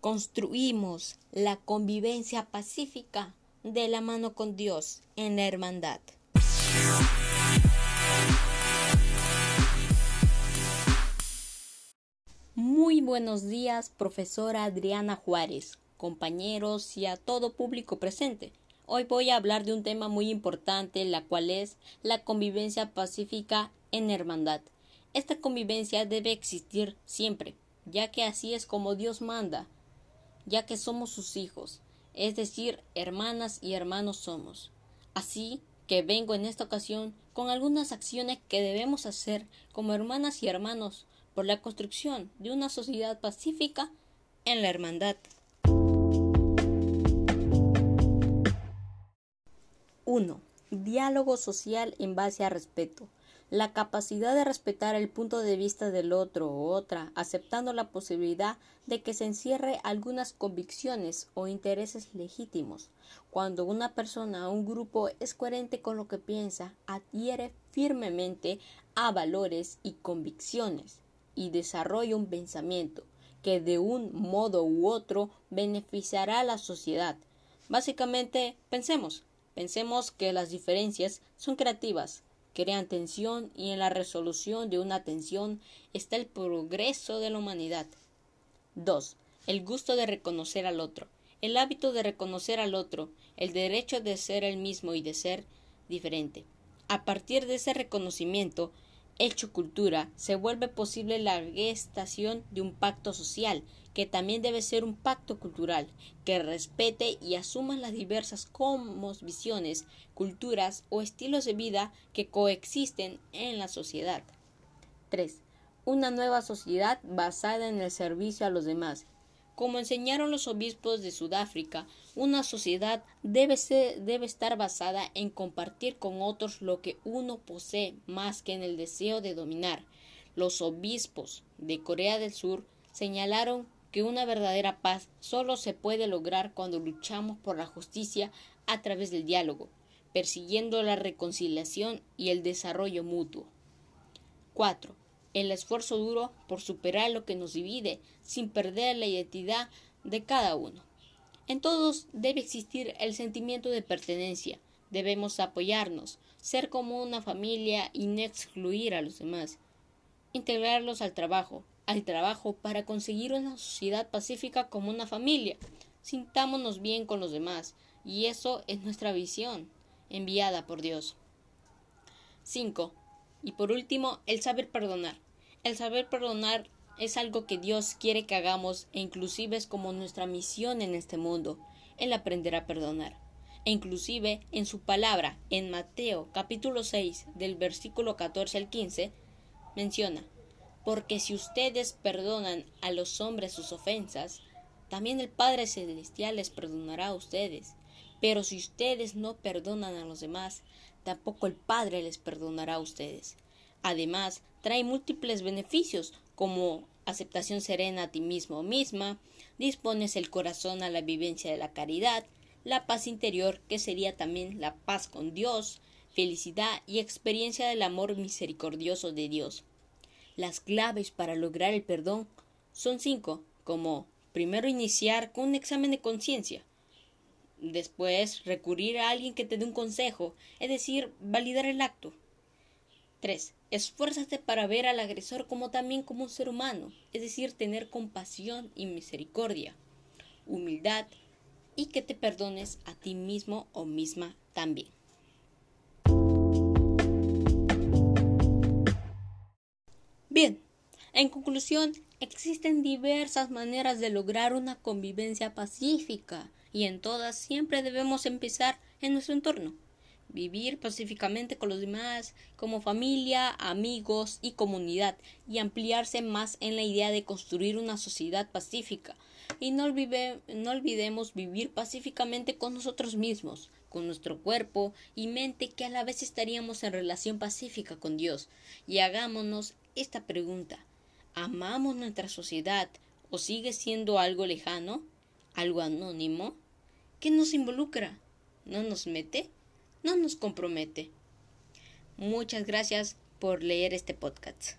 construimos la convivencia pacífica de la mano con Dios en la hermandad. Muy buenos días, profesora Adriana Juárez, compañeros y a todo público presente. Hoy voy a hablar de un tema muy importante, la cual es la convivencia pacífica en hermandad. Esta convivencia debe existir siempre, ya que así es como Dios manda, ya que somos sus hijos, es decir, hermanas y hermanos somos. Así que vengo en esta ocasión con algunas acciones que debemos hacer como hermanas y hermanos por la construcción de una sociedad pacífica en la hermandad. 1. Diálogo social en base a respeto. La capacidad de respetar el punto de vista del otro o otra, aceptando la posibilidad de que se encierre algunas convicciones o intereses legítimos. Cuando una persona o un grupo es coherente con lo que piensa, adhiere firmemente a valores y convicciones y desarrolla un pensamiento que de un modo u otro beneficiará a la sociedad. Básicamente, pensemos, pensemos que las diferencias son creativas, crean tensión y en la resolución de una tensión está el progreso de la humanidad. 2. El gusto de reconocer al otro. El hábito de reconocer al otro, el derecho de ser el mismo y de ser diferente. A partir de ese reconocimiento, hecho cultura, se vuelve posible la gestación de un pacto social, que también debe ser un pacto cultural, que respete y asuma las diversas visiones, culturas o estilos de vida que coexisten en la sociedad. 3. Una nueva sociedad basada en el servicio a los demás. Como enseñaron los obispos de Sudáfrica, una sociedad debe, debe estar basada en compartir con otros lo que uno posee más que en el deseo de dominar. Los obispos de Corea del Sur señalaron que una verdadera paz solo se puede lograr cuando luchamos por la justicia a través del diálogo, persiguiendo la reconciliación y el desarrollo mutuo. 4. El esfuerzo duro por superar lo que nos divide sin perder la identidad de cada uno. En todos debe existir el sentimiento de pertenencia. Debemos apoyarnos, ser como una familia y no excluir a los demás. Integrarlos al trabajo, al trabajo para conseguir una sociedad pacífica como una familia. Sintámonos bien con los demás, y eso es nuestra visión, enviada por Dios. 5. Y por último, el saber perdonar. El saber perdonar es algo que Dios quiere que hagamos e inclusive es como nuestra misión en este mundo, el aprender a perdonar. E inclusive en su palabra, en Mateo capítulo 6 del versículo 14 al 15, menciona, porque si ustedes perdonan a los hombres sus ofensas, también el Padre Celestial les perdonará a ustedes. Pero si ustedes no perdonan a los demás, tampoco el Padre les perdonará a ustedes. Además, trae múltiples beneficios como aceptación serena a ti mismo o misma, dispones el corazón a la vivencia de la caridad, la paz interior, que sería también la paz con Dios, felicidad y experiencia del amor misericordioso de Dios. Las claves para lograr el perdón son cinco, como primero iniciar con un examen de conciencia, después recurrir a alguien que te dé un consejo, es decir, validar el acto. 3. Esfuérzate para ver al agresor como también como un ser humano, es decir, tener compasión y misericordia, humildad y que te perdones a ti mismo o misma también. Bien, en conclusión, existen diversas maneras de lograr una convivencia pacífica y en todas siempre debemos empezar en nuestro entorno. Vivir pacíficamente con los demás, como familia, amigos y comunidad, y ampliarse más en la idea de construir una sociedad pacífica. Y no, no olvidemos vivir pacíficamente con nosotros mismos, con nuestro cuerpo y mente que a la vez estaríamos en relación pacífica con Dios. Y hagámonos esta pregunta. ¿Amamos nuestra sociedad o sigue siendo algo lejano? ¿Algo anónimo? ¿Qué nos involucra? ¿No nos mete? ¿No nos compromete? Muchas gracias por leer este podcast.